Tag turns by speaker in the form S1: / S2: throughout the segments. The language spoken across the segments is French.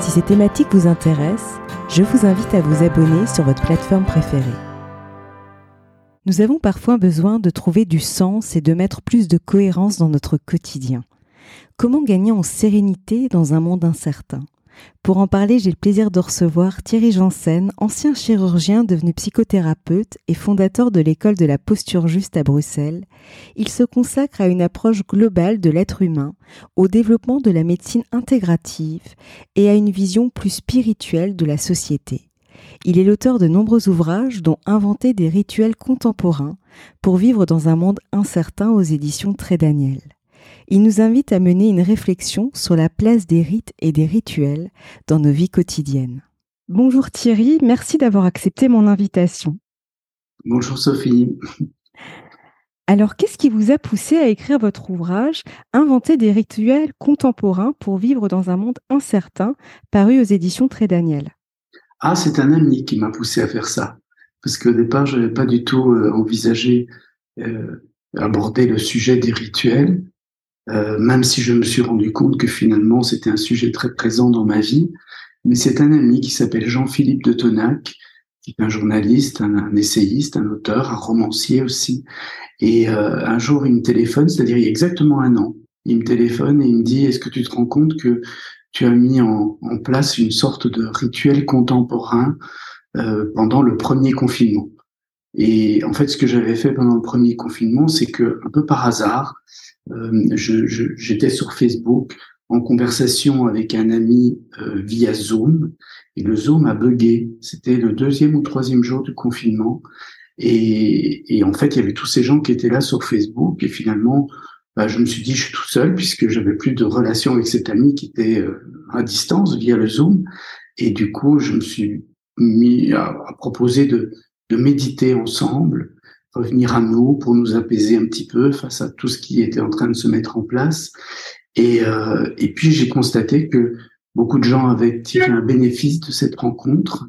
S1: Si ces thématiques vous intéressent, je vous invite à vous abonner sur votre plateforme préférée. Nous avons parfois besoin de trouver du sens et de mettre plus de cohérence dans notre quotidien. Comment gagner en sérénité dans un monde incertain? Pour en parler, j'ai le plaisir de recevoir Thierry Janssen, ancien chirurgien devenu psychothérapeute et fondateur de l'école de la posture juste à Bruxelles. Il se consacre à une approche globale de l'être humain, au développement de la médecine intégrative et à une vision plus spirituelle de la société. Il est l'auteur de nombreux ouvrages dont Inventer des rituels contemporains pour vivre dans un monde incertain aux éditions Très Daniel il nous invite à mener une réflexion sur la place des rites et des rituels dans nos vies quotidiennes. Bonjour Thierry, merci d'avoir accepté mon invitation.
S2: Bonjour Sophie.
S1: Alors, qu'est-ce qui vous a poussé à écrire votre ouvrage Inventer des rituels contemporains pour vivre dans un monde incertain, paru aux éditions Très Daniel?
S2: Ah, c'est un ami qui m'a poussé à faire ça. Parce qu'au départ, je n'avais pas du tout euh, envisagé euh, aborder le sujet des rituels. Euh, même si je me suis rendu compte que finalement c'était un sujet très présent dans ma vie. Mais c'est un ami qui s'appelle Jean-Philippe de Tonac, qui est un journaliste, un, essayiste, un auteur, un romancier aussi. Et euh, un jour, il me téléphone, c'est-à-dire il y a exactement un an, il me téléphone et il me dit, est-ce que tu te rends compte que tu as mis en, place une sorte de rituel contemporain euh, pendant le premier confinement? Et en fait, ce que j'avais fait pendant le premier confinement, c'est que, un peu par hasard, j'étais sur Facebook en conversation avec un ami euh, via Zoom et le Zoom a bugué. C'était le deuxième ou troisième jour du confinement. Et, et, en fait il y avait tous ces gens qui étaient là sur Facebook et finalement bah, je me suis dit je suis tout seul puisque j'avais plus de relation avec cet ami qui était euh, à distance via le Zoom. Et du coup je me suis mis à, à proposer de, de méditer ensemble revenir à nous pour nous apaiser un petit peu face à tout ce qui était en train de se mettre en place. Et, euh, et puis j'ai constaté que beaucoup de gens avaient tiré un bénéfice de cette rencontre.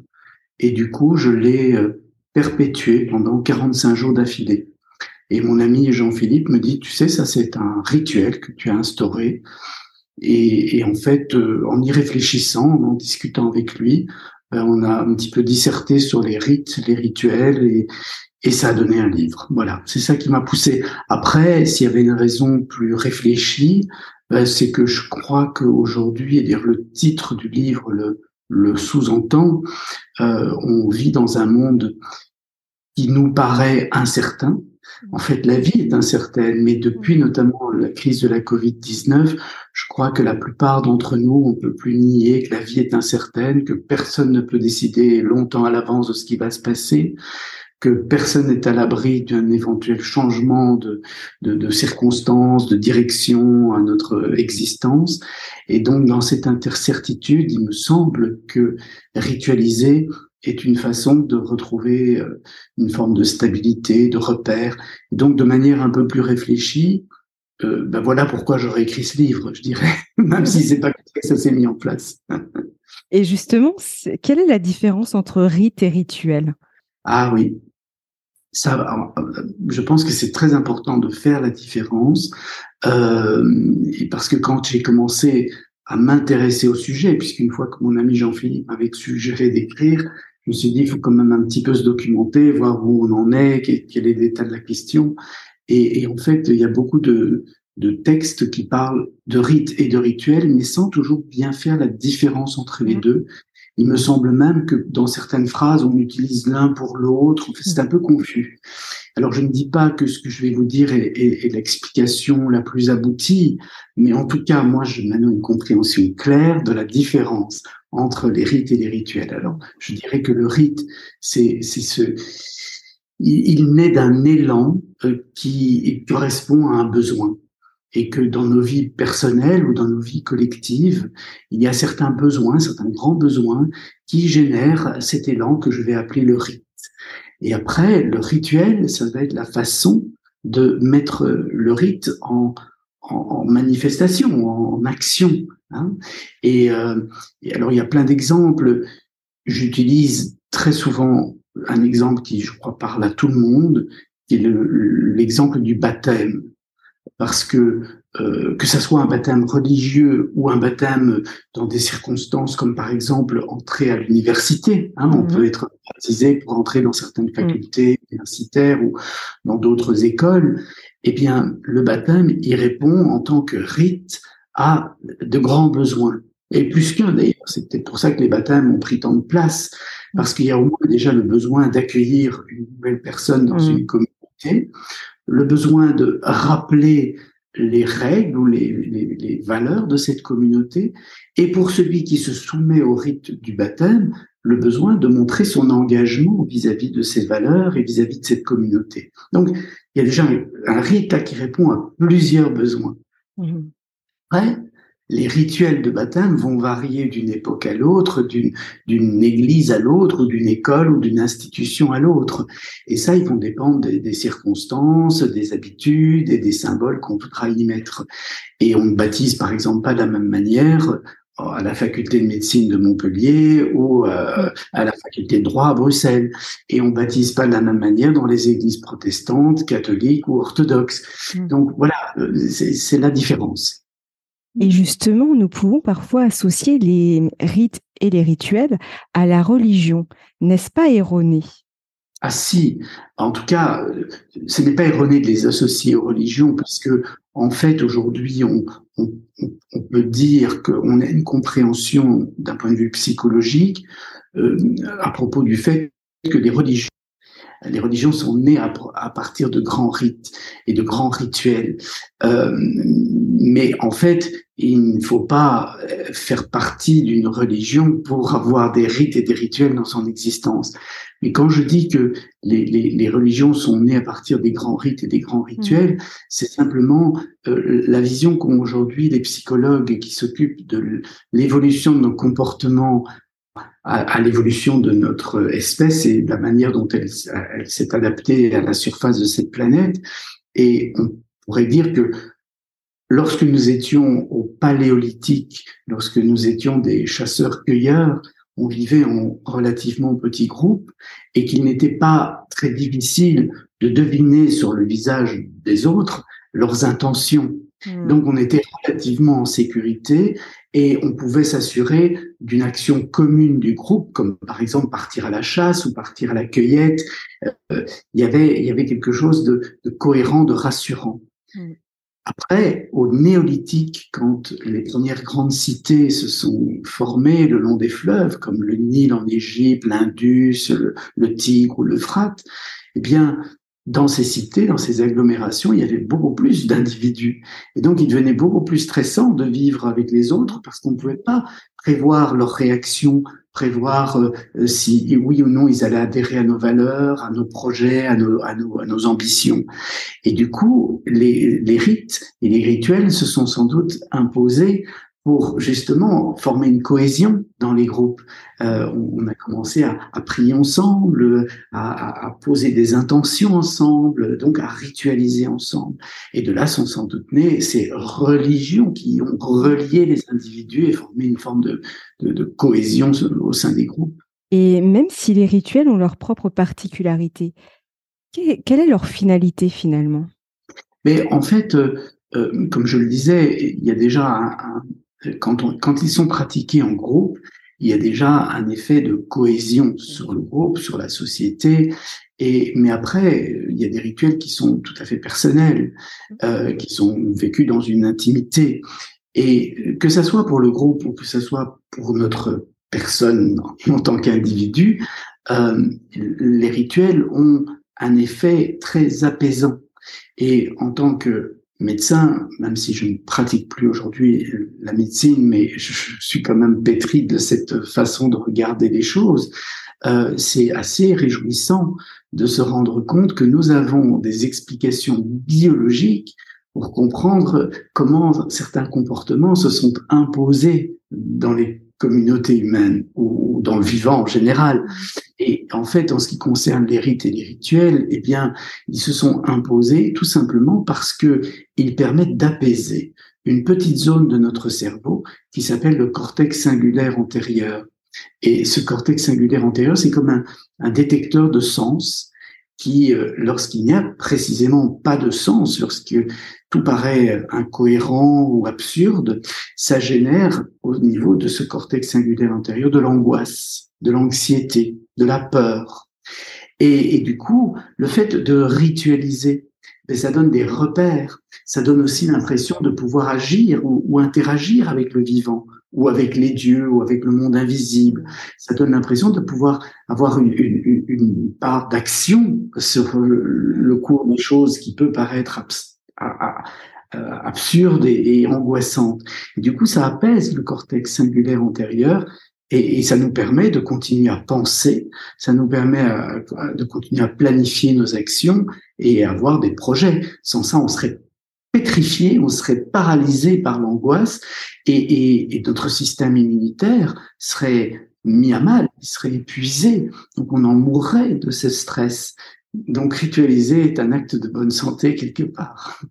S2: Et du coup, je l'ai euh, perpétué pendant 45 jours d'affilée. Et mon ami Jean-Philippe me dit, tu sais, ça c'est un rituel que tu as instauré. Et, et en fait, euh, en y réfléchissant, en discutant avec lui, ben, on a un petit peu disserté sur les rites, les rituels, et, et ça a donné un livre. Voilà, c'est ça qui m'a poussé. Après, s'il y avait une raison plus réfléchie, ben, c'est que je crois qu'aujourd'hui, et dire le titre du livre le, le sous-entend, euh, on vit dans un monde qui nous paraît incertain. En fait, la vie est incertaine, mais depuis notamment la crise de la Covid-19, je crois que la plupart d'entre nous, on peut plus nier que la vie est incertaine, que personne ne peut décider longtemps à l'avance de ce qui va se passer que personne n'est à l'abri d'un éventuel changement de, de, de, circonstances, de direction à notre existence. Et donc, dans cette incertitude, il me semble que ritualiser est une façon de retrouver euh, une forme de stabilité, de repère. Et donc, de manière un peu plus réfléchie, euh, ben voilà pourquoi j'aurais écrit ce livre, je dirais, même si c'est pas que ça s'est mis en place.
S1: et justement, quelle est la différence entre rite et rituel?
S2: Ah oui, ça, euh, je pense que c'est très important de faire la différence euh, parce que quand j'ai commencé à m'intéresser au sujet, puisqu'une fois que mon ami Jean-Philippe m'avait suggéré d'écrire, je me suis dit il faut quand même un petit peu se documenter, voir où on en est, quel, est l'état de la question. Et, et, en fait, il y a beaucoup de, de textes qui parlent de rites et de rituels, mais sans toujours bien faire la différence entre les mmh. deux. Il me semble même que dans certaines phrases, on utilise l'un pour l'autre. C'est un peu confus. Alors, je ne dis pas que ce que je vais vous dire est, l'explication la plus aboutie, mais en tout cas, moi, je mène une compréhension claire de la différence entre les rites et les rituels. Alors, je dirais que le rite, c'est ce, il, il naît d'un élan euh, qui correspond à un besoin. Et que dans nos vies personnelles ou dans nos vies collectives, il y a certains besoins, certains grands besoins qui génèrent cet élan que je vais appeler le rite. Et après, le rituel, ça va être la façon de mettre le rite en, en, manifestation, en action. Hein. Et, euh, et, alors, il y a plein d'exemples. J'utilise très souvent un exemple qui, je crois, parle à tout le monde, qui est l'exemple du baptême parce que euh, que ça soit un baptême religieux ou un baptême dans des circonstances comme par exemple entrer à l'université, hein, on mhm. peut être baptisé pour entrer dans certaines mhm. facultés universitaires ou dans d'autres écoles. Eh bien, le baptême, il répond en tant que rite à de grands besoins. Et plus qu'un d'ailleurs, c'est peut-être pour ça que les baptêmes ont pris tant de place, parce qu'il y a au moins déjà le besoin d'accueillir une nouvelle personne dans mhm. une communauté, le besoin de rappeler les règles ou les, les, valeurs de cette communauté, et pour celui qui se soumet au rite du baptême, le besoin de montrer son engagement vis-à-vis de ces valeurs et vis-à-vis de cette communauté. Donc, il y a déjà un, rite qui répond à plusieurs besoins. Mmh les rituels de baptême vont varier d'une époque à l'autre, d'une église à l'autre, ou d'une école ou d'une institution à l'autre. Et ça, ils vont dépendre des, circonstances, des habitudes et des symboles qu'on voudra y mettre. Et on ne baptise, par exemple, pas de la même manière euh, à la faculté de médecine de Montpellier ou euh, à la faculté de droit à Bruxelles. Et on baptise pas de la même manière dans les églises protestantes, catholiques ou orthodoxes. Mmh. Donc voilà, euh, c'est la différence.
S1: Et justement, nous pouvons parfois associer les rites et les rituels à la religion. N'est-ce pas erroné?
S2: Ah si, en tout cas, ce n'est pas erroné de les associer aux religions parce que, en fait, aujourd'hui, on, peut dire qu'on a une compréhension d'un point de vue psychologique euh, à propos du fait que les religions les religions sont nées à, partir de grands rites et de grands rituels. Euh, mais en fait, il ne faut pas euh, faire partie d'une religion pour avoir des rites et des rituels dans son existence. Mais quand je dis que les, les, les religions sont nées à partir des grands rites et des grands rituels, mmh. c'est simplement euh, la vision qu'ont aujourd'hui les psychologues qui s'occupent de l'évolution de nos comportements à, l'évolution de notre espèce et de la manière dont elle, elle s'est adaptée à la surface de cette planète. Et on pourrait dire que lorsque nous étions au paléolithique, lorsque nous étions des chasseurs-cueilleurs, on vivait en relativement petits groupes et qu'il n'était pas très difficile de deviner sur le visage des autres leurs intentions. Hmm. Donc on était relativement en sécurité et on pouvait s'assurer d'une action commune du groupe, comme par exemple partir à la chasse ou partir à la cueillette. Euh, il y avait il y avait quelque chose de, de cohérent, de rassurant. Mm. Après, au néolithique, quand les premières grandes cités se sont formées le long des fleuves, comme le Nil en Égypte, l'Indus, le, le Tigre ou l'Euphrate, eh bien, dans ces cités, dans ces agglomérations, il y avait beaucoup plus d'individus. Et donc, il devenait beaucoup plus stressant de vivre avec les autres parce qu'on ne pouvait pas prévoir leurs réactions, prévoir euh, si oui ou non ils allaient adhérer à nos valeurs, à nos projets, à nos, ambitions. Et du coup, les rites et les rituels se sont sans doute imposés pour justement former une cohésion dans les groupes. Euh, on a commencé à, à prier ensemble, à, à, poser des intentions ensemble, donc à ritualiser ensemble. Et de là sont sans doute nées ces religions qui ont relié les individus et formé une forme de, de, de cohésion au sein des groupes.
S1: Et même si les rituels ont leur propre particularité, quelle est leur finalité finalement?
S2: Mais en fait, euh, euh, comme je le disais, il y a déjà un, quand, ils sont pratiqués en groupe, il y a déjà un effet de cohésion sur le groupe, sur la société. Mais après, il y a des rituels qui sont tout à fait personnels, euh, qui sont vécus dans une intimité. Et que ça soit pour le groupe ou que ça soit pour notre personne en tant qu'individu, euh, les rituels ont un effet très apaisant. Et en tant que médecin, même si je ne pratique plus aujourd'hui la médecine, mais je, suis quand même pétri de cette façon de regarder les choses, euh, c'est assez réjouissant de se rendre compte que nous avons des explications biologiques pour comprendre comment certains comportements se sont imposés dans les communautés humaines ou dans le vivant en général. Et en fait, en ce qui concerne les rites et les rituels, eh bien, ils se sont imposés tout simplement parce que ils permettent d'apaiser une petite zone de notre cerveau qui s'appelle le cortex singulaire antérieur. Et ce cortex singulaire antérieur, c'est comme un, un détecteur de sens qui, euh, lorsqu'il n'y a précisément pas de sens, lorsque tout paraît incohérent ou absurde, ça génère au niveau de ce cortex singulaire intérieur de l'angoisse, de l'anxiété, de la peur. Et, du coup, le fait de ritualiser, ben, ça donne des repères, ça donne aussi l'impression de pouvoir agir ou, interagir avec le vivant ou avec les dieux, ou avec le monde invisible. Ça donne l'impression de pouvoir avoir une, une, une part d'action sur le, cours des choses qui peut paraître absurde et, angoissante. Et du coup, ça apaise le cortex singulaire antérieur et, ça nous permet de continuer à penser, ça nous permet de continuer à planifier nos actions et avoir des projets. Sans ça, on serait pétrifié, on serait paralysé par l'angoisse et, et, notre système immunitaire serait mis à mal, il serait épuisé. Donc on en mourrait de ce stress. Donc ritualiser est un acte de bonne santé quelque part.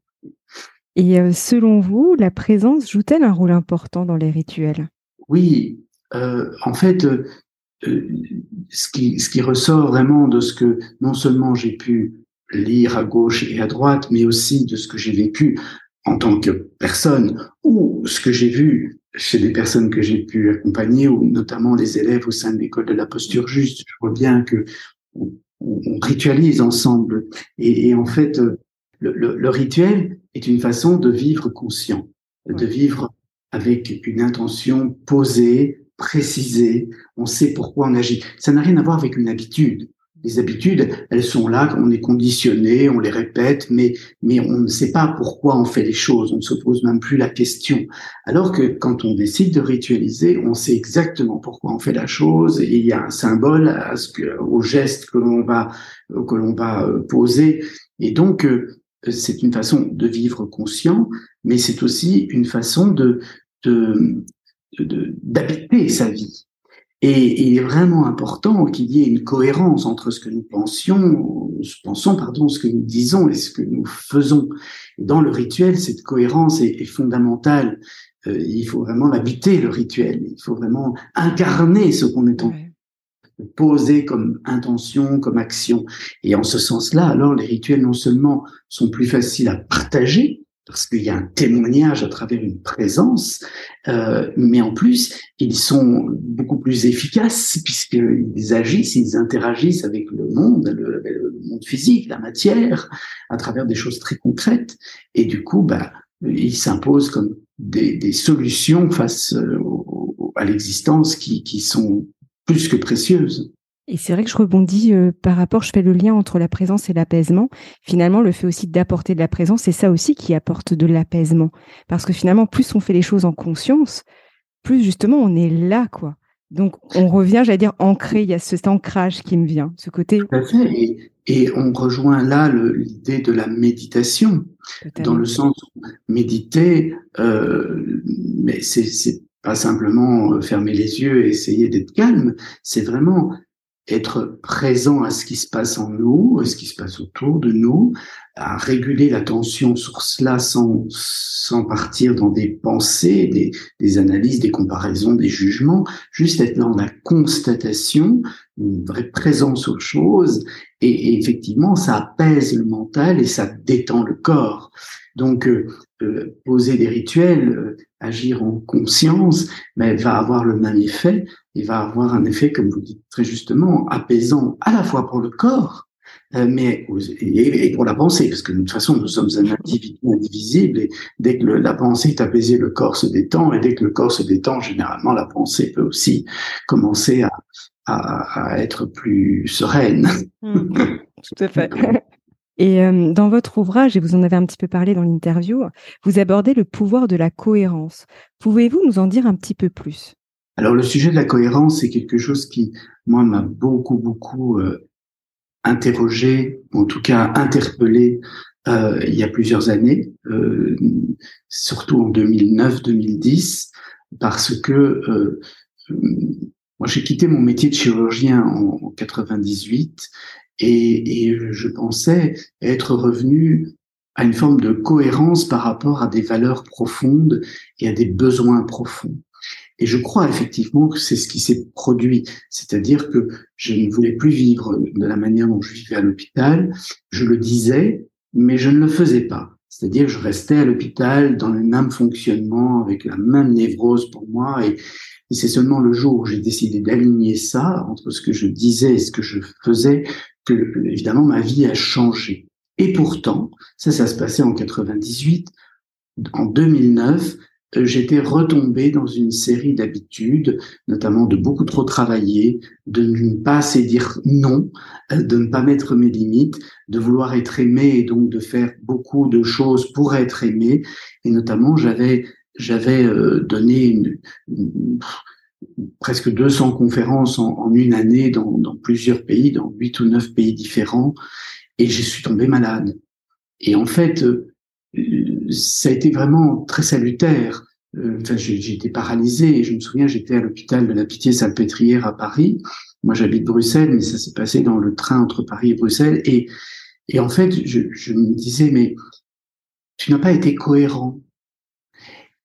S1: Et euh, selon vous, la présence joue-t-elle un rôle important dans les rituels?
S2: Oui, euh, en fait, euh, ce, qui, ce qui ressort vraiment de ce que non seulement j'ai pu lire à gauche et à droite, mais aussi de ce que j'ai vécu en tant que personne ou ce que j'ai vu chez des personnes que j'ai pu accompagner, ou notamment les élèves au sein de l'école de la posture juste. Je vois bien que on, ritualise ensemble. Et, en fait, le, le, rituel est une façon de vivre conscient, de vivre avec une intention posée, précisée. On sait pourquoi on agit. Ça n'a rien à voir avec une habitude les habitudes, elles sont là, on est conditionné, on les répète, mais, mais on ne sait pas pourquoi on fait les choses, on ne se pose même plus la question. Alors que quand on décide de ritualiser, on sait exactement pourquoi on fait la chose, et il y a un symbole à ce que, au geste que l'on va, que l'on va euh, poser. Et donc, euh, c'est une façon de vivre conscient, mais c'est aussi une façon de, de, d'habiter sa vie. Et il est vraiment important qu'il y ait une cohérence entre ce que nous pensions, pensons, pardon, ce que nous disons et ce que nous faisons. dans le rituel, cette cohérence est, fondamentale. Euh, il faut vraiment l'habiter, le rituel. Il faut vraiment incarner ce qu'on est en poser comme intention, comme action. Et en ce sens-là, alors les rituels non seulement sont plus faciles à partager, parce qu'il y a un témoignage à travers une présence, euh, mais en plus, ils sont beaucoup plus efficaces puisqu'ils agissent, ils interagissent avec le monde, le, monde physique, la matière, à travers des choses très concrètes, et du coup, bah, ils s'imposent comme des, des, solutions face euh, à l'existence qui, qui sont plus que précieuses.
S1: Et c'est vrai que je rebondis euh, par rapport, je fais le lien entre la présence et l'apaisement. Finalement, le fait aussi d'apporter de la présence, c'est ça aussi qui apporte de l'apaisement. Parce que finalement, plus on fait les choses en conscience, plus justement on est là, quoi. Donc on revient, j'allais dire, ancré, il y a cet ancrage qui me vient, ce côté.
S2: Tout à fait. Et, on rejoint là l'idée de la méditation, dans le sens où méditer, euh, mais c'est pas simplement euh, fermer les yeux et essayer d'être calme, c'est vraiment être présent à ce qui se passe en nous, à ce qui se passe autour de nous, à réguler l'attention sur cela sans, sans partir dans des pensées, des, des analyses, des comparaisons, des jugements, juste être dans la constatation, une vraie présence aux choses, et, effectivement, ça apaise le mental et ça détend le corps. Donc, euh, euh, poser des rituels, euh, agir en conscience, mais va avoir le même effet. Il va avoir un effet, comme vous dites très justement, apaisant à la fois pour le corps, mais et, pour la pensée, parce que de toute façon, nous sommes un individu indivisible, et dès que la pensée est apaisée, le corps se détend, et dès que le corps se détend, généralement, la pensée peut aussi commencer à, à, être plus sereine.
S1: Mmh. tout à fait. Et euh, dans votre ouvrage, et vous en avez un petit peu parlé dans l'interview, vous abordez le pouvoir de la cohérence. Pouvez-vous nous en dire un petit peu plus?
S2: Alors le sujet de la cohérence, c'est quelque chose qui, moi, m'a beaucoup, beaucoup euh, interrogé, en tout cas interpellé euh, il y a plusieurs années, euh, surtout en 2009-2010, parce que euh, moi j'ai quitté mon métier de chirurgien en, en 98 et, et, je pensais être revenu à une forme de cohérence par rapport à des valeurs profondes et à des besoins profonds. Et je crois effectivement que c'est ce qui s'est produit. C'est-à-dire que je ne voulais plus vivre de la manière dont je vivais à l'hôpital. Je le disais, mais je ne le faisais pas. C'est-à-dire que je restais à l'hôpital dans le même fonctionnement, avec la même névrose pour moi. Et, c'est seulement le jour où j'ai décidé d'aligner ça entre ce que je disais et ce que je faisais que, évidemment, ma vie a changé. Et pourtant, ça, ça se passait en 98. En 2009, euh, j'étais retombé dans une série d'habitudes, notamment de beaucoup trop travailler, de ne pas assez dire non, euh, de ne pas mettre mes limites, de vouloir être aimé et donc de faire beaucoup de choses pour être aimé. Et notamment, j'avais j'avais euh, donné une, presque 200 conférences en, une année dans, dans, plusieurs pays, dans huit ou neuf pays différents, et je suis tombé malade. Et en fait, ça a été vraiment très salutaire. Euh, enfin, j'ai été paralysé je me souviens, j'étais à l'hôpital de la Pitié-Salpêtrière à Paris. Moi, j'habite Bruxelles, mais ça s'est passé dans le train entre Paris et Bruxelles. Et, et en fait, je, je me disais, mais tu n'as pas été cohérent.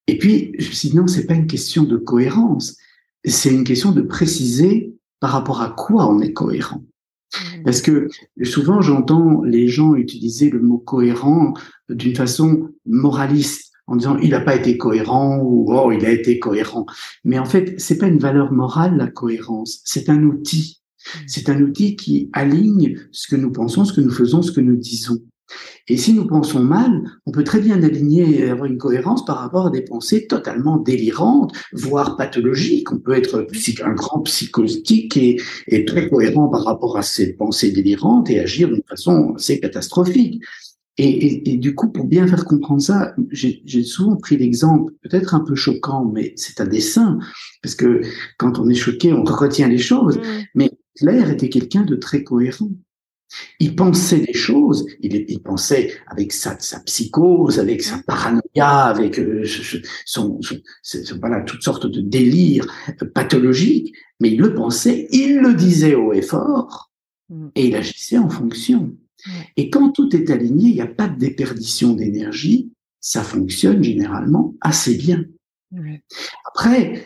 S2: Et puis, je me suis dit, non, c'est pas une question de cohérence. C'est une question de préciser par rapport à quoi on est cohérent. Mmh. Parce que souvent, j'entends les gens utiliser le mot cohérent d'une façon moraliste en disant il n'a pas été cohérent ou oh il a été cohérent. Mais en fait, c'est pas une valeur morale la cohérence, c'est un outil. Mmh. C'est un outil qui aligne ce que nous pensons, ce que nous faisons, ce que nous disons. Et si nous pensons mal, on peut très bien aligner et avoir une cohérence par rapport à des pensées totalement délirantes, voire pathologiques. On peut être un grand psychotique et, et très cohérent par rapport à ces pensées délirantes et agir d'une façon assez catastrophique. Et, et, et, du coup, pour bien faire comprendre ça, j'ai souvent pris l'exemple, peut-être un peu choquant, mais c'est un dessin, parce que quand on est choqué, on retient les choses. Mmh. Mais Claire était quelqu'un de très cohérent. Il pensait des choses, il, il pensait avec sa, sa, psychose, avec sa paranoïa, avec euh, son, son, son, voilà, toutes sortes de délires pathologiques, mais il le pensait, il le disait haut et fort, mmh. et il agissait en fonction. Et quand tout est aligné, il n'y a pas de déperdition d'énergie, ça fonctionne généralement assez bien. Après, euh,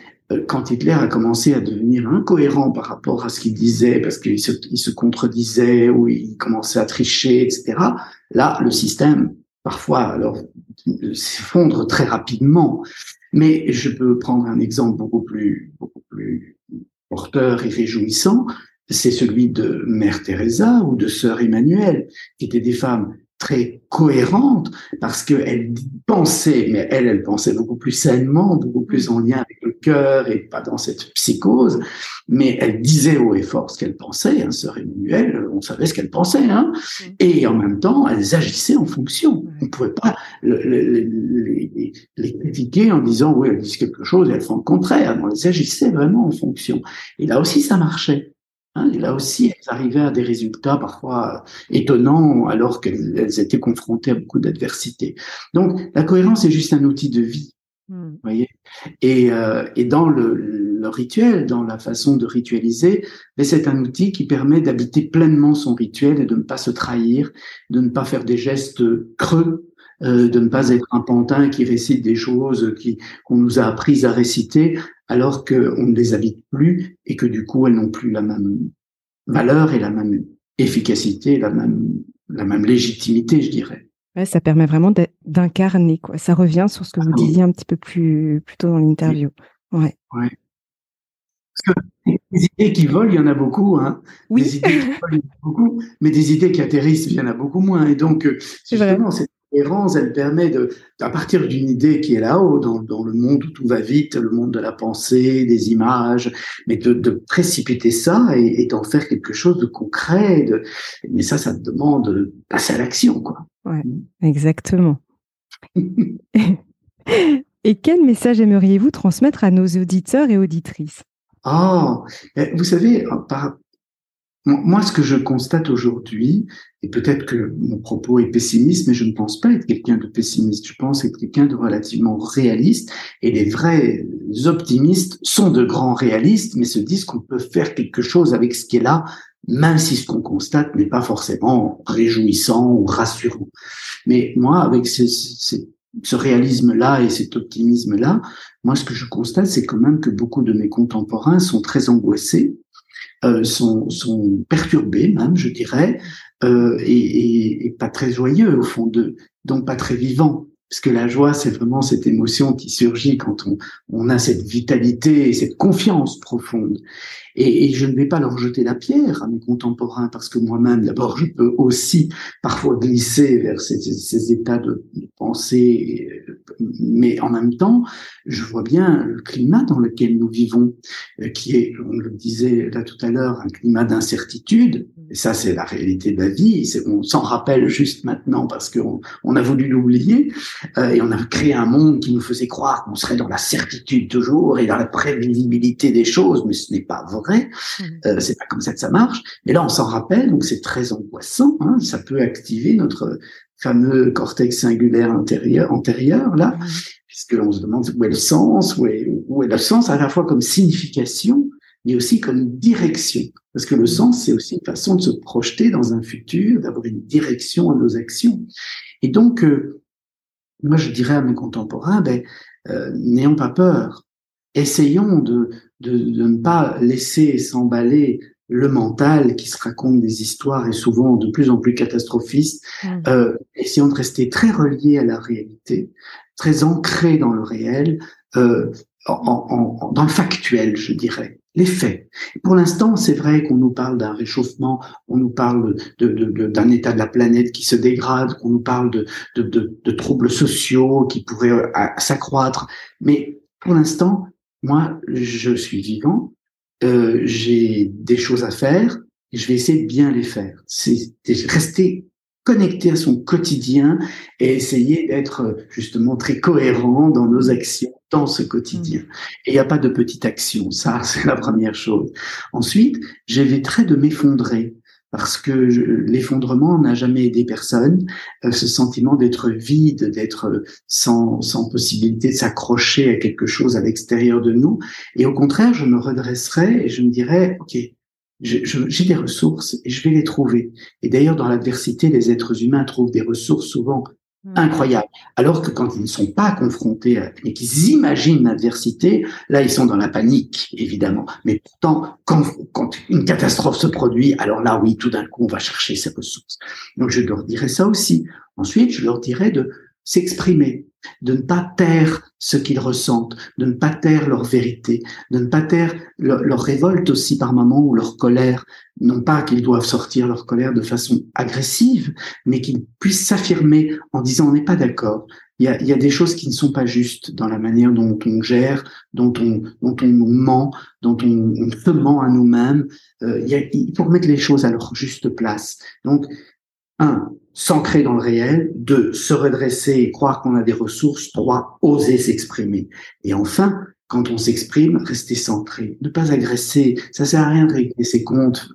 S2: quand Hitler a commencé à devenir incohérent par rapport à ce qu'il disait, parce qu'il se, contredisait ou il commençait à tricher, etc., là, le système, parfois, alors, s'effondre très rapidement. Mais je peux prendre un exemple beaucoup plus, beaucoup plus porteur et réjouissant c'est celui de Mère Teresa ou de Sœur Emmanuel, qui étaient des femmes très cohérentes parce qu'elles pensaient, mais elle, elle pensait beaucoup plus sainement, beaucoup plus en lien avec cœur et pas dans cette psychose, mais elle disait haut et fort ce qu'elle pensait, hein, sœur Emmanuel, on savait ce qu'elle pensait, hein, et en même temps, elles agissaient en fonction. On ne pouvait pas les, critiquer en disant, oui, elles disent quelque chose et elles font le contraire. Non, elles agissaient vraiment en fonction. Et là aussi, ça marchait. Hein, et là aussi, elles arrivaient à des résultats parfois étonnants alors qu'elles étaient confrontées à beaucoup d'adversité. Donc, la cohérence est juste un outil de vie. Hmm. Voyez? Et, euh, et dans le, le, rituel, dans la façon de ritualiser, c'est un outil qui permet d'habiter pleinement son rituel et de ne pas se trahir, de ne pas faire des gestes creux, euh, de ne pas être un pantin qui récite des choses qui qu'on nous a apprises à réciter, alors qu'on ne les habite plus et que du coup elles n'ont plus la même valeur et la même efficacité, la même, la même légitimité, je dirais.
S1: Ouais, ça permet vraiment d'incarner, quoi. Ça revient sur ce que vous ah disiez un petit peu plus, plus tôt dans l'interview. Ouais.
S2: ouais. Parce que des idées qui volent, il y en a beaucoup. Hein.
S1: Oui.
S2: Des idées qui volent, il y en a beaucoup. Mais des idées qui atterrissent, il y en a beaucoup moins. Et donc, euh, justement, c'est cohérence, elle permet de, à partir d'une idée qui est là-haut, dans, dans, le monde où tout va vite, le monde de la pensée, des images, mais de, de précipiter ça et, et d'en faire quelque chose de concret. De, mais ça, ça demande de passer à l'action, quoi.
S1: Ouais, exactement. et quel message aimeriez-vous transmettre à nos auditeurs et auditrices?
S2: Ah, oh, vous savez, par, moi, ce que je constate aujourd'hui, et peut-être que mon propos est pessimiste, mais je ne pense pas être quelqu'un de pessimiste. Je pense être quelqu'un de relativement réaliste. Et les vrais optimistes sont de grands réalistes, mais se disent qu'on peut faire quelque chose avec ce qui est là, même si ce qu'on constate n'est pas forcément réjouissant ou rassurant. Mais moi, avec ce, réalisme-là et cet optimisme-là, moi, ce que je constate, c'est quand même que beaucoup de mes contemporains sont très angoissés euh, sont perturbés même, je dirais, euh, et, pas très joyeux au fond d'eux, donc pas très vivants. Parce que la joie, c'est vraiment cette émotion qui surgit quand on, on a cette vitalité et cette confiance profonde. Et, et, je ne vais pas leur jeter la pierre à mes contemporains parce que moi-même, d'abord, je peux aussi parfois glisser vers ces, ces états de pensée, mais en même temps, je vois bien le climat dans lequel nous vivons, euh, qui est, on le disait là tout à l'heure, un climat d'incertitude, et ça, c'est la réalité de la vie. On s'en rappelle juste maintenant parce qu'on on a voulu l'oublier euh, et on a créé un monde qui nous faisait croire qu'on serait dans la certitude toujours et dans la prévisibilité des choses, mais ce n'est pas vrai. Mmh. Euh, c'est pas comme ça que ça marche. Mais là, on s'en rappelle, donc c'est très angoissant. Hein. Ça peut activer notre fameux cortex singulaire antérieur, antérieur là, mmh. puisque se demande où est le sens, où est, où est le sens à la fois comme signification mais aussi comme direction. Parce que le sens, c'est aussi une façon de se projeter dans un futur, d'avoir une direction à nos actions. Et donc, euh, moi, je dirais à mes contemporains, ben, euh, n'ayons pas peur. Essayons de, de, de ne pas laisser s'emballer le mental qui se raconte des histoires et souvent de plus en plus catastrophistes. Mmh. Euh, essayons de rester très reliés à la réalité, très ancrés dans le réel, euh, en, en, dans le factuel, je dirais les faits. Pour l'instant, c'est vrai qu'on nous parle d'un réchauffement, on nous parle d'un état de la planète qui se dégrade, qu'on nous parle de, de, troubles sociaux qui pourraient euh, s'accroître. Mais pour l'instant, moi, je suis vivant, euh, j'ai des choses à faire, et je vais essayer de bien les faire. C'est rester connecté à son quotidien et essayer d'être euh, justement très cohérent dans nos actions dans ce quotidien. Mm. Et il n'y a pas de petite action, ça c'est la première chose. Ensuite, j'éviterai de m'effondrer parce que l'effondrement n'a jamais aidé personne. Euh, ce sentiment d'être vide, d'être euh, sans, sans possibilité de s'accrocher à quelque chose à l'extérieur de nous. Et au contraire, je me redresserai et je me dirais, OK, j'ai des ressources et je vais les trouver. Et d'ailleurs, dans l'adversité, les êtres humains trouvent des ressources souvent incroyables. Alors que quand ils ne sont pas confrontés à, et qu'ils imaginent l'adversité, là, ils sont dans la panique, évidemment. Mais pourtant, quand, quand une catastrophe se produit, alors là, oui, tout d'un coup, on va chercher ces ressources. Donc, je leur dirais ça aussi. Ensuite, je leur dirais de s'exprimer, de ne pas taire ce qu'ils ressentent, de ne pas taire leur vérité, de ne pas taire leur, révolte aussi par moments ou leur colère. Non pas qu'ils doivent sortir leur colère de façon agressive, mais qu'ils puissent s'affirmer en disant on n'est pas d'accord. Il y, a, y a, des choses qui ne sont pas justes dans la manière dont on gère, dont on, dont on ment, dont on, on se ment à nous-mêmes. Euh, il, y a, il faut remettre les choses à leur juste place. Donc, un, s'ancrer dans le réel, deux, se redresser et croire qu'on a des ressources, trois, oser s'exprimer. Et enfin, quand on s'exprime, rester centré, ne pas agresser. Ça sert à rien de régler ses comptes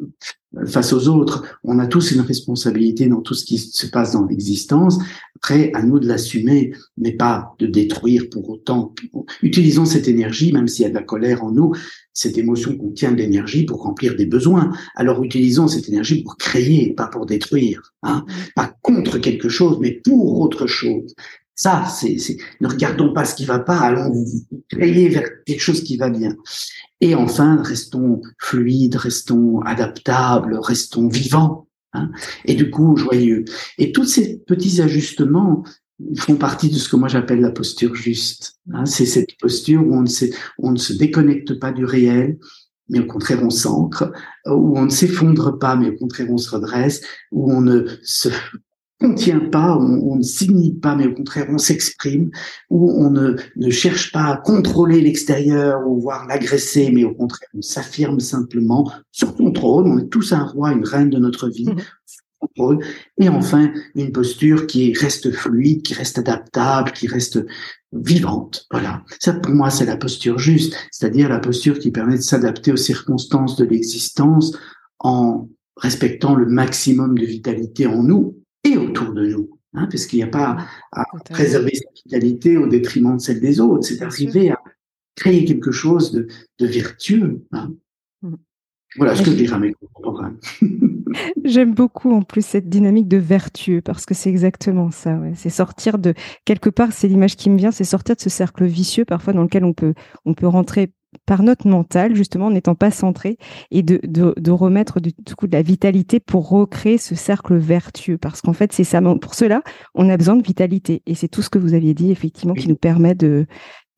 S2: face aux autres. On a tous une responsabilité dans tout ce qui se passe dans l'existence. Après, à nous de l'assumer, mais pas de détruire pour autant. Utilisons cette énergie, même s'il y a de la colère en nous, cette émotion contient de l'énergie pour remplir des besoins. Alors utilisons cette énergie pour créer, pas pour détruire. Hein pas contre quelque chose, mais pour autre chose. Ça, c'est, ne regardons pas ce qui va pas, allons créer vers quelque chose qui va bien. Et enfin, restons fluides, restons adaptables, restons vivants, hein, et du coup joyeux. Et tous ces petits ajustements font partie de ce que moi j'appelle la posture juste. Hein. C'est cette posture où on ne, on ne se déconnecte pas du réel, mais au contraire on s'ancre, où on ne s'effondre pas, mais au contraire on se redresse, où on ne se on tient pas, on, ne signe pas, mais au contraire, on s'exprime, ou on ne, ne, cherche pas à contrôler l'extérieur ou voir l'agresser, mais au contraire, on s'affirme simplement sur contrôle. On est tous un roi, une reine de notre vie. Mmh. Contrôle. Et enfin, une posture qui reste fluide, qui reste adaptable, qui reste vivante. Voilà. Ça, pour moi, c'est la posture juste, c'est-à-dire la posture qui permet de s'adapter aux circonstances de l'existence en respectant le maximum de vitalité en nous et autour de nous. Hein, parce qu'il n'y a pas à préserver sa vitalité au détriment de celle des autres. C'est arriver à créer quelque chose de, de vertueux. Hein. Mm. Voilà ce que je dirais à mes contemporains.
S1: J'aime beaucoup en plus cette dynamique de vertueux parce que c'est exactement ça. Ouais. C'est sortir de quelque part, c'est l'image qui me vient, c'est sortir de ce cercle vicieux parfois dans lequel on peut on peut rentrer par notre mental, justement, en n'étant pas centré, et de, de, de remettre du, coup de la vitalité pour recréer ce cercle vertueux. Parce qu'en fait, c'est ça. Pour cela, on a besoin de vitalité. Et c'est tout ce que vous aviez dit, effectivement, qui nous permet de,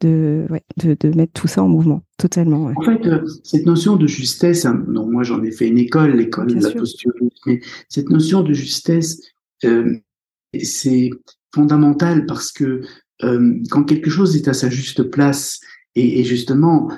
S1: de, ouais, de, de, mettre tout ça en mouvement, totalement.
S2: En fait, euh, cette notion de justesse, hein, non, moi j'en ai fait une école, l'école de la posture, mais cette notion de justesse, euh, c'est fondamental parce que euh, quand quelque chose est à sa juste place et, et justement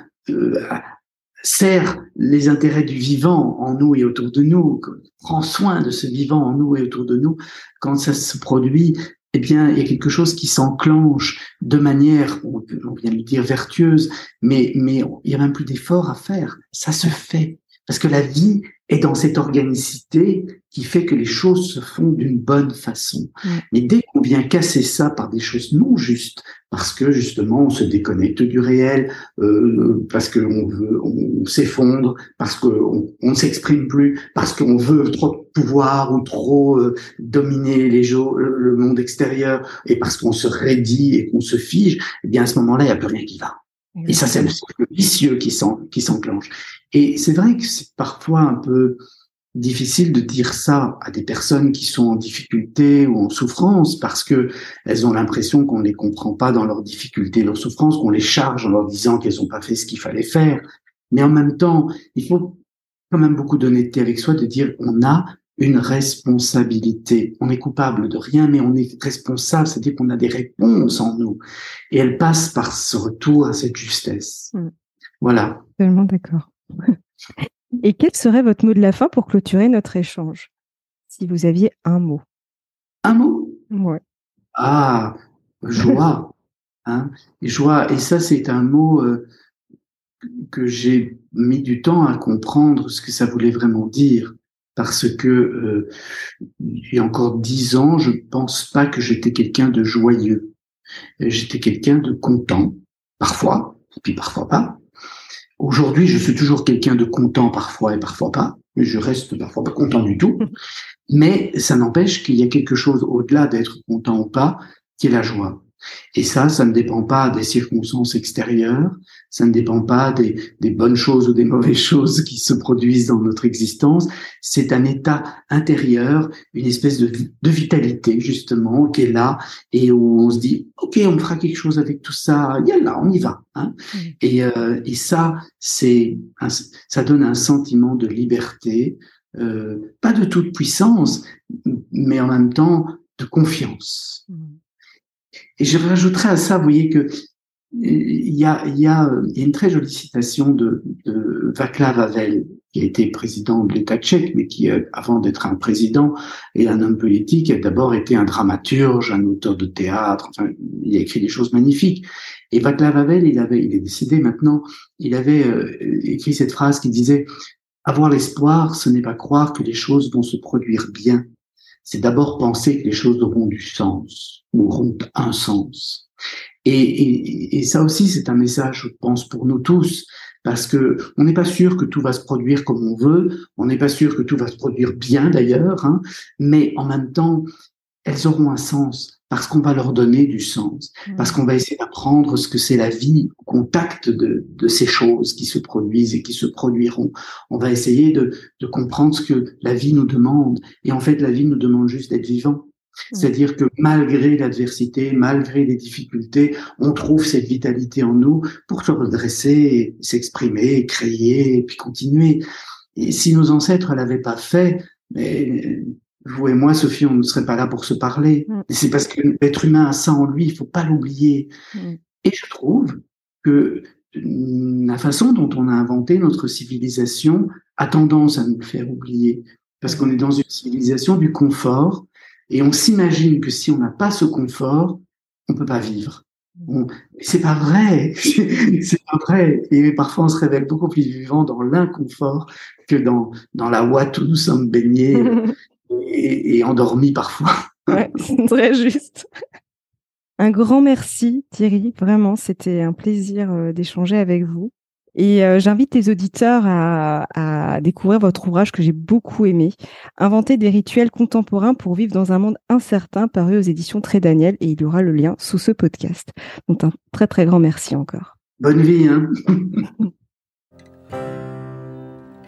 S2: sert les intérêts du vivant en nous et autour de nous, prend soin de ce vivant en nous et autour de nous, quand ça se produit, eh bien, il y a quelque chose qui s'enclenche de manière, on vient de le dire, vertueuse, mais, mais il n'y a même plus d'effort à faire. Ça se fait. Parce que la vie est dans cette organicité qui fait que les choses se font d'une bonne façon. Mais dès qu'on vient casser ça par des choses non justes, parce que justement on se déconnecte du réel, euh, parce qu'on veut, on, s'effondre, parce qu'on on ne s'exprime plus, parce qu'on veut trop de pouvoir ou trop euh, dominer les gens, le monde extérieur, et parce qu'on se raidit et qu'on se fige, eh bien à ce moment-là il n'y a plus rien qui va. Et ça, c'est le cercle vicieux qui s'enclenche. Et c'est vrai que c'est parfois un peu difficile de dire ça à des personnes qui sont en difficulté ou en souffrance parce que elles ont l'impression qu'on les comprend pas dans leurs difficultés, leurs souffrances, qu'on les charge en leur disant qu'elles n'ont pas fait ce qu'il fallait faire. Mais en même temps, il faut quand même beaucoup d'honnêteté avec soi de dire on a une responsabilité. On est coupable de rien, mais on est responsable, c'est-à-dire qu'on a des réponses en nous. Et elle passe par ce retour à cette justesse. Mm. Voilà.
S1: Tellement d'accord. Et quel serait votre mot de la fin pour clôturer notre échange? Si vous aviez un mot.
S2: Un mot?
S1: Ouais.
S2: Ah, joie. hein joie. Et ça, c'est un mot euh, que j'ai mis du temps à comprendre ce que ça voulait vraiment dire. Parce que euh, il y a encore dix ans, je pense pas que j'étais quelqu'un de joyeux. J'étais quelqu'un de content, parfois, et puis parfois pas. Aujourd'hui, je suis toujours quelqu'un de content parfois et parfois pas, mais je reste parfois pas content du tout. Mais ça n'empêche qu'il y a quelque chose au-delà d'être content ou pas, qui est la joie. Et ça, ça ne dépend pas des circonstances extérieures, ça ne dépend pas des, des, bonnes choses ou des mauvaises choses qui se produisent dans notre existence. C'est un état intérieur, une espèce de, de, vitalité justement qui est là et où on se dit ok, on fera quelque chose avec tout ça. là, on y va. Hein. Et, euh, et ça, c'est ça donne un sentiment de liberté, euh, pas de toute puissance, mais en même temps de confiance. Mmh. Et je rajouterais à ça, vous voyez que il y a, une très jolie citation de, de Václav Havel, qui a été président de l'État tchèque, mais qui, euh, avant d'être un président et un homme politique, a d'abord été un dramaturge, un auteur de théâtre. Enfin, il a écrit des choses magnifiques. Et Václav Havel, il avait, il est décédé maintenant, il avait euh, écrit cette phrase qui disait avoir l'espoir, ce n'est pas croire que les choses vont se produire bien, c'est d'abord penser que les choses auront du sens, ou auront un sens. Et, et, ça aussi, c'est un message, je pense, pour nous tous, parce que on n'est pas sûr que tout va se produire comme on veut, on n'est pas sûr que tout va se produire bien d'ailleurs, hein, mais en même temps, elles auront un sens parce qu'on va leur donner du sens, mmh. parce qu'on va essayer d'apprendre ce que c'est la vie au contact de, de, ces choses qui se produisent et qui se produiront. On va essayer de, de comprendre ce que la vie nous demande. Et en fait, la vie nous demande juste d'être vivant. Mmh. C'est-à-dire que malgré l'adversité, malgré les difficultés, on trouve cette vitalité en nous pour se redresser, s'exprimer, créer, et puis continuer. Et si nos ancêtres l'avaient pas fait, mais vous et moi, Sophie, on ne serait pas là pour se parler. Mm. C'est parce que l'être humain a ça en lui, il faut pas l'oublier. Mm. Et je trouve que la façon dont on a inventé notre civilisation a tendance à nous le faire oublier. Parce qu'on est dans une civilisation du confort et on s'imagine que si on n'a pas ce confort, on peut pas vivre. c'est pas vrai, c'est pas vrai. Et parfois, on se révèle beaucoup plus vivant dans l'inconfort que dans, dans la ouate où nous sommes baignés et, et endormis parfois.
S1: Ouais, c'est très juste. Un grand merci Thierry, vraiment, c'était un plaisir euh, d'échanger avec vous. Et euh, j'invite les auditeurs à, découvrir votre ouvrage que j'ai beaucoup aimé, Inventer des rituels contemporains pour vivre dans un monde incertain, paru aux éditions Très Daniel, et il y aura le lien sous ce podcast. Donc un très très grand merci encore.
S2: Bonne vie. Hein